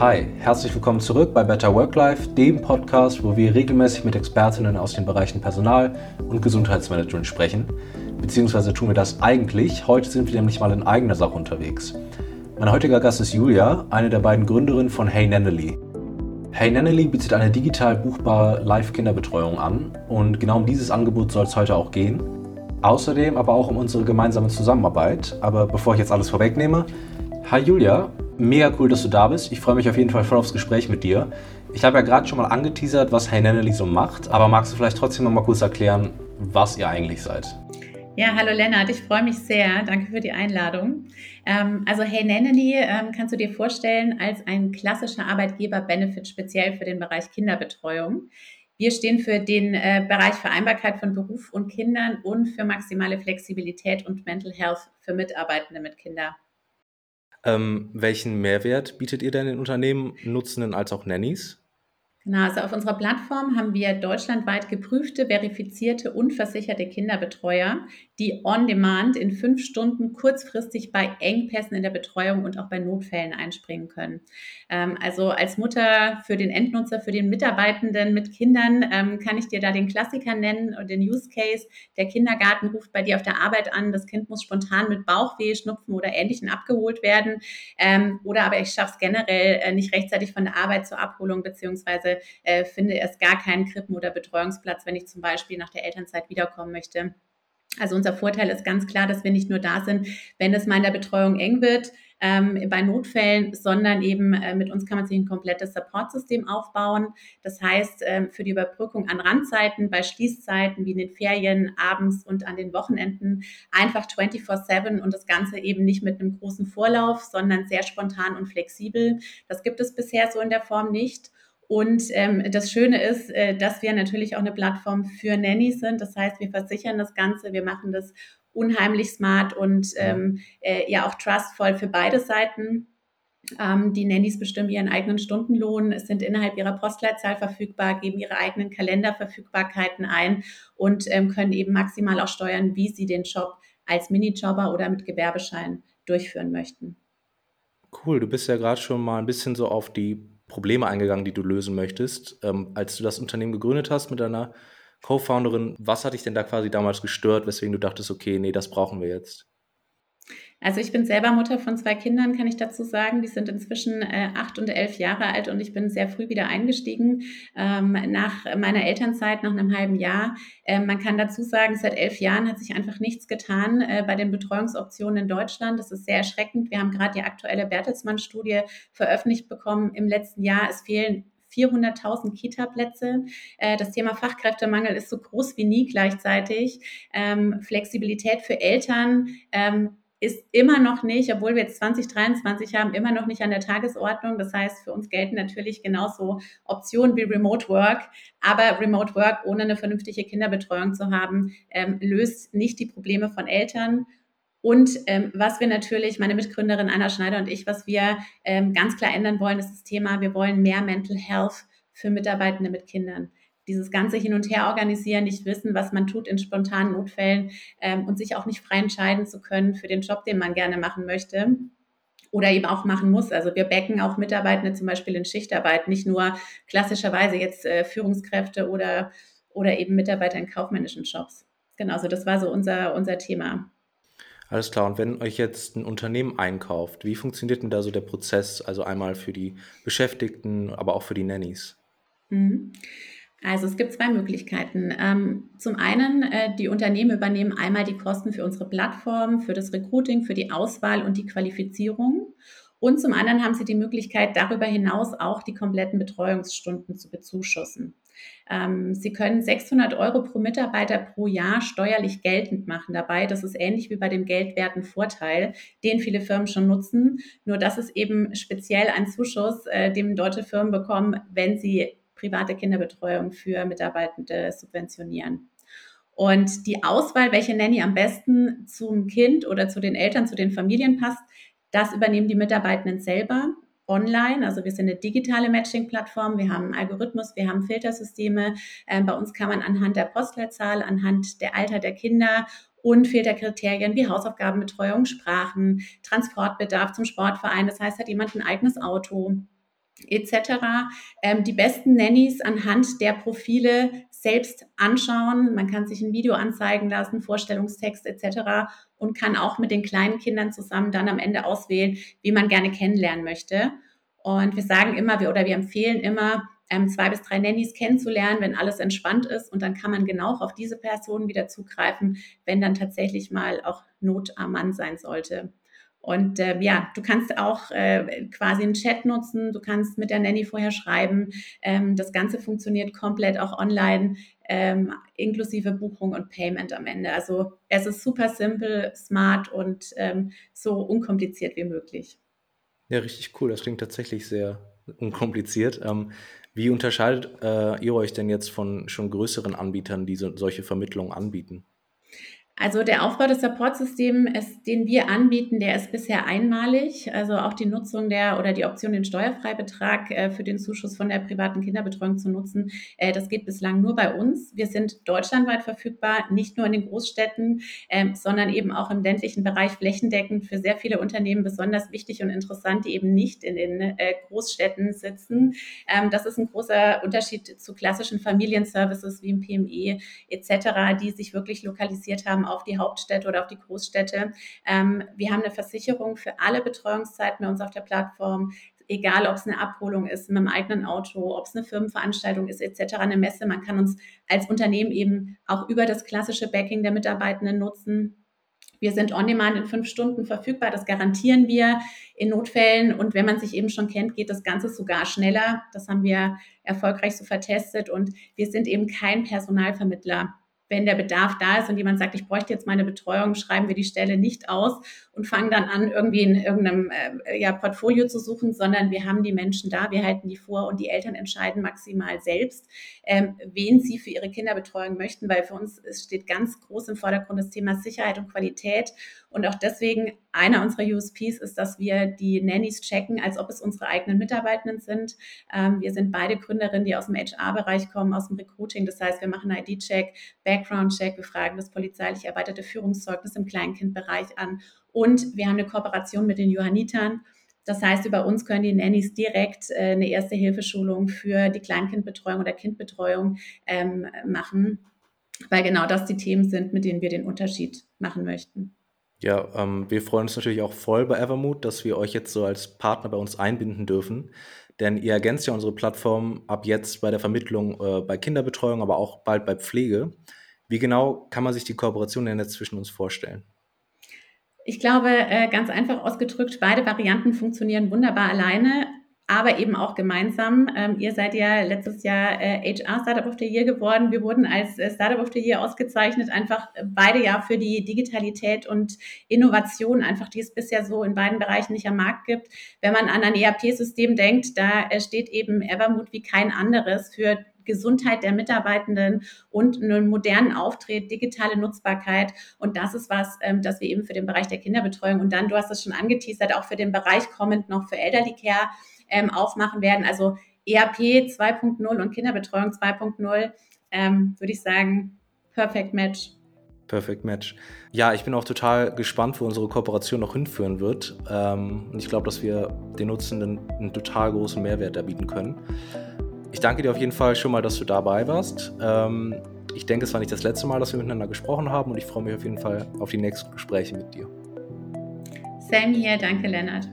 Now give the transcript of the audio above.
Hi, herzlich willkommen zurück bei Better Work Life, dem Podcast, wo wir regelmäßig mit Expertinnen aus den Bereichen Personal und Gesundheitsmanagement sprechen. Beziehungsweise tun wir das eigentlich. Heute sind wir nämlich mal in eigener Sache unterwegs. Mein heutiger Gast ist Julia, eine der beiden Gründerinnen von Hey Nannely. Hey Nannely bietet eine digital buchbare Live-Kinderbetreuung an und genau um dieses Angebot soll es heute auch gehen. Außerdem aber auch um unsere gemeinsame Zusammenarbeit. Aber bevor ich jetzt alles vorwegnehme, hi Julia, Mega cool, dass du da bist. Ich freue mich auf jeden Fall voll aufs Gespräch mit dir. Ich habe ja gerade schon mal angeteasert, was Hey Nannely so macht, aber magst du vielleicht trotzdem noch mal kurz erklären, was ihr eigentlich seid? Ja, hallo Lennart, ich freue mich sehr. Danke für die Einladung. Ähm, also Hey Nannely ähm, kannst du dir vorstellen als ein klassischer Arbeitgeber-Benefit speziell für den Bereich Kinderbetreuung. Wir stehen für den äh, Bereich Vereinbarkeit von Beruf und Kindern und für maximale Flexibilität und Mental Health für Mitarbeitende mit Kindern. Ähm, welchen Mehrwert bietet ihr denn den Unternehmen, Nutzenden als auch Nannies? Genau, also auf unserer Plattform haben wir deutschlandweit geprüfte, verifizierte und versicherte Kinderbetreuer, die on demand in fünf Stunden kurzfristig bei Engpässen in der Betreuung und auch bei Notfällen einspringen können. Ähm, also als Mutter für den Endnutzer, für den Mitarbeitenden mit Kindern ähm, kann ich dir da den Klassiker nennen und den Use Case. Der Kindergarten ruft bei dir auf der Arbeit an, das Kind muss spontan mit Bauchweh, Schnupfen oder Ähnlichem abgeholt werden. Ähm, oder aber ich schaffe es generell äh, nicht rechtzeitig von der Arbeit zur Abholung beziehungsweise äh, finde erst gar keinen Krippen- oder Betreuungsplatz, wenn ich zum Beispiel nach der Elternzeit wiederkommen möchte. Also unser Vorteil ist ganz klar, dass wir nicht nur da sind, wenn es mal in der Betreuung eng wird, ähm, bei Notfällen, sondern eben äh, mit uns kann man sich ein komplettes Supportsystem aufbauen. Das heißt, ähm, für die Überbrückung an Randzeiten, bei Schließzeiten wie in den Ferien, abends und an den Wochenenden einfach 24-7 und das Ganze eben nicht mit einem großen Vorlauf, sondern sehr spontan und flexibel. Das gibt es bisher so in der Form nicht. Und ähm, das Schöne ist, äh, dass wir natürlich auch eine Plattform für Nannies sind. Das heißt, wir versichern das Ganze, wir machen das unheimlich smart und ähm, äh, ja auch trustvoll für beide Seiten. Ähm, die Nannies bestimmen ihren eigenen Stundenlohn, sind innerhalb ihrer Postleitzahl verfügbar, geben ihre eigenen Kalenderverfügbarkeiten ein und ähm, können eben maximal auch steuern, wie sie den Job als Minijobber oder mit Gewerbeschein durchführen möchten. Cool, du bist ja gerade schon mal ein bisschen so auf die Probleme eingegangen, die du lösen möchtest. Ähm, als du das Unternehmen gegründet hast mit deiner Co-Founderin, was hat dich denn da quasi damals gestört, weswegen du dachtest, okay, nee, das brauchen wir jetzt? Also ich bin selber Mutter von zwei Kindern, kann ich dazu sagen. Die sind inzwischen äh, acht und elf Jahre alt und ich bin sehr früh wieder eingestiegen ähm, nach meiner Elternzeit, nach einem halben Jahr. Ähm, man kann dazu sagen, seit elf Jahren hat sich einfach nichts getan äh, bei den Betreuungsoptionen in Deutschland. Das ist sehr erschreckend. Wir haben gerade die aktuelle Bertelsmann-Studie veröffentlicht bekommen im letzten Jahr. Es fehlen 400.000 Kita-Plätze. Äh, das Thema Fachkräftemangel ist so groß wie nie gleichzeitig. Ähm, Flexibilität für Eltern ähm, ist immer noch nicht, obwohl wir jetzt 2023 haben, immer noch nicht an der Tagesordnung. Das heißt, für uns gelten natürlich genauso Optionen wie Remote Work. Aber Remote Work ohne eine vernünftige Kinderbetreuung zu haben, ähm, löst nicht die Probleme von Eltern. Und ähm, was wir natürlich, meine Mitgründerin Anna Schneider und ich, was wir ähm, ganz klar ändern wollen, ist das Thema, wir wollen mehr Mental Health für Mitarbeitende mit Kindern dieses ganze Hin und Her organisieren, nicht wissen, was man tut in spontanen Notfällen ähm, und sich auch nicht frei entscheiden zu können für den Job, den man gerne machen möchte oder eben auch machen muss. Also wir backen auch Mitarbeitende zum Beispiel in Schichtarbeit, nicht nur klassischerweise jetzt äh, Führungskräfte oder, oder eben Mitarbeiter in kaufmännischen Jobs. Genau, also das war so unser, unser Thema. Alles klar. Und wenn euch jetzt ein Unternehmen einkauft, wie funktioniert denn da so der Prozess? Also einmal für die Beschäftigten, aber auch für die Nannies? Mhm. Also es gibt zwei Möglichkeiten. Ähm, zum einen, äh, die Unternehmen übernehmen einmal die Kosten für unsere Plattform, für das Recruiting, für die Auswahl und die Qualifizierung. Und zum anderen haben sie die Möglichkeit, darüber hinaus auch die kompletten Betreuungsstunden zu bezuschussen. Ähm, sie können 600 Euro pro Mitarbeiter pro Jahr steuerlich geltend machen dabei. Das ist ähnlich wie bei dem geldwerten Vorteil, den viele Firmen schon nutzen. Nur das ist eben speziell ein Zuschuss, äh, den deutsche Firmen bekommen, wenn sie private Kinderbetreuung für Mitarbeitende subventionieren. Und die Auswahl, welche Nanny am besten zum Kind oder zu den Eltern, zu den Familien passt, das übernehmen die Mitarbeitenden selber online. Also wir sind eine digitale Matching-Plattform, wir haben einen Algorithmus, wir haben Filtersysteme. Ähm, bei uns kann man anhand der Postleitzahl, anhand der Alter der Kinder und Filterkriterien wie Hausaufgabenbetreuung, Sprachen, Transportbedarf zum Sportverein. Das heißt, hat jemand ein eigenes Auto, etc. Ähm, die besten Nannies anhand der Profile selbst anschauen. Man kann sich ein Video anzeigen lassen, Vorstellungstext etc. und kann auch mit den kleinen Kindern zusammen dann am Ende auswählen, wie man gerne kennenlernen möchte. Und wir sagen immer, wir, oder wir empfehlen immer, ähm, zwei bis drei Nannies kennenzulernen, wenn alles entspannt ist. Und dann kann man genau auf diese Person wieder zugreifen, wenn dann tatsächlich mal auch Not am Mann sein sollte. Und äh, ja, du kannst auch äh, quasi einen Chat nutzen, du kannst mit der Nanny vorher schreiben. Ähm, das Ganze funktioniert komplett auch online, ähm, inklusive Buchung und Payment am Ende. Also es ist super simpel, smart und ähm, so unkompliziert wie möglich. Ja, richtig cool. Das klingt tatsächlich sehr unkompliziert. Ähm, wie unterscheidet äh, ihr euch denn jetzt von schon größeren Anbietern, die so, solche Vermittlungen anbieten? Also der Aufbau des Supportsystems, den wir anbieten, der ist bisher einmalig. Also auch die Nutzung der oder die Option, den Steuerfreibetrag äh, für den Zuschuss von der privaten Kinderbetreuung zu nutzen, äh, das geht bislang nur bei uns. Wir sind deutschlandweit verfügbar, nicht nur in den Großstädten, ähm, sondern eben auch im ländlichen Bereich flächendeckend für sehr viele Unternehmen besonders wichtig und interessant, die eben nicht in den äh, Großstädten sitzen. Ähm, das ist ein großer Unterschied zu klassischen Familienservices wie im PME etc., die sich wirklich lokalisiert haben auf die Hauptstädte oder auf die Großstädte. Ähm, wir haben eine Versicherung für alle Betreuungszeiten bei uns auf der Plattform egal ob es eine Abholung ist mit dem eigenen Auto, ob es eine Firmenveranstaltung ist, etc., eine Messe. Man kann uns als Unternehmen eben auch über das klassische Backing der Mitarbeitenden nutzen. Wir sind on demand in fünf Stunden verfügbar, das garantieren wir in Notfällen. Und wenn man sich eben schon kennt, geht das Ganze sogar schneller. Das haben wir erfolgreich so vertestet. Und wir sind eben kein Personalvermittler wenn der Bedarf da ist und jemand sagt, ich bräuchte jetzt meine Betreuung, schreiben wir die Stelle nicht aus und fangen dann an, irgendwie in irgendeinem äh, ja, Portfolio zu suchen, sondern wir haben die Menschen da, wir halten die vor und die Eltern entscheiden maximal selbst, ähm, wen sie für ihre Kinderbetreuung möchten, weil für uns steht ganz groß im Vordergrund das Thema Sicherheit und Qualität und auch deswegen einer unserer USPs ist, dass wir die Nannies checken, als ob es unsere eigenen Mitarbeitenden sind. Ähm, wir sind beide Gründerinnen, die aus dem HR-Bereich kommen, aus dem Recruiting. Das heißt, wir machen ID-Check, Background-Check, wir fragen das polizeilich erweiterte Führungszeugnis im Kleinkindbereich an und wir haben eine Kooperation mit den Johannitern. Das heißt, über uns können die Nannies direkt äh, eine erste Hilfeschulung für die Kleinkindbetreuung oder Kindbetreuung ähm, machen, weil genau das die Themen sind, mit denen wir den Unterschied machen möchten. Ja, ähm, wir freuen uns natürlich auch voll bei Evermood, dass wir euch jetzt so als Partner bei uns einbinden dürfen. Denn ihr ergänzt ja unsere Plattform ab jetzt bei der Vermittlung äh, bei Kinderbetreuung, aber auch bald bei Pflege. Wie genau kann man sich die Kooperation denn jetzt zwischen uns vorstellen? Ich glaube, äh, ganz einfach ausgedrückt, beide Varianten funktionieren wunderbar alleine aber eben auch gemeinsam. Ähm, ihr seid ja letztes Jahr äh, HR Startup of the Year geworden. Wir wurden als äh, Startup of the Year ausgezeichnet, einfach beide ja für die Digitalität und Innovation, einfach die es bisher so in beiden Bereichen nicht am Markt gibt. Wenn man an ein ERP-System denkt, da äh, steht eben Evermood wie kein anderes für Gesundheit der Mitarbeitenden und einen modernen Auftritt, digitale Nutzbarkeit. Und das ist was, ähm, das wir eben für den Bereich der Kinderbetreuung und dann, du hast es schon angeteasert, auch für den Bereich kommend noch für Elderly Care ähm, aufmachen werden. Also ERP 2.0 und Kinderbetreuung 2.0, ähm, würde ich sagen, Perfect Match. Perfect Match. Ja, ich bin auch total gespannt, wo unsere Kooperation noch hinführen wird. Ähm, und ich glaube, dass wir den Nutzenden einen total großen Mehrwert erbieten können. Ich danke dir auf jeden Fall schon mal, dass du dabei warst. Ähm, ich denke, es war nicht das letzte Mal, dass wir miteinander gesprochen haben und ich freue mich auf jeden Fall auf die nächsten Gespräche mit dir. Sam hier, danke Lennart.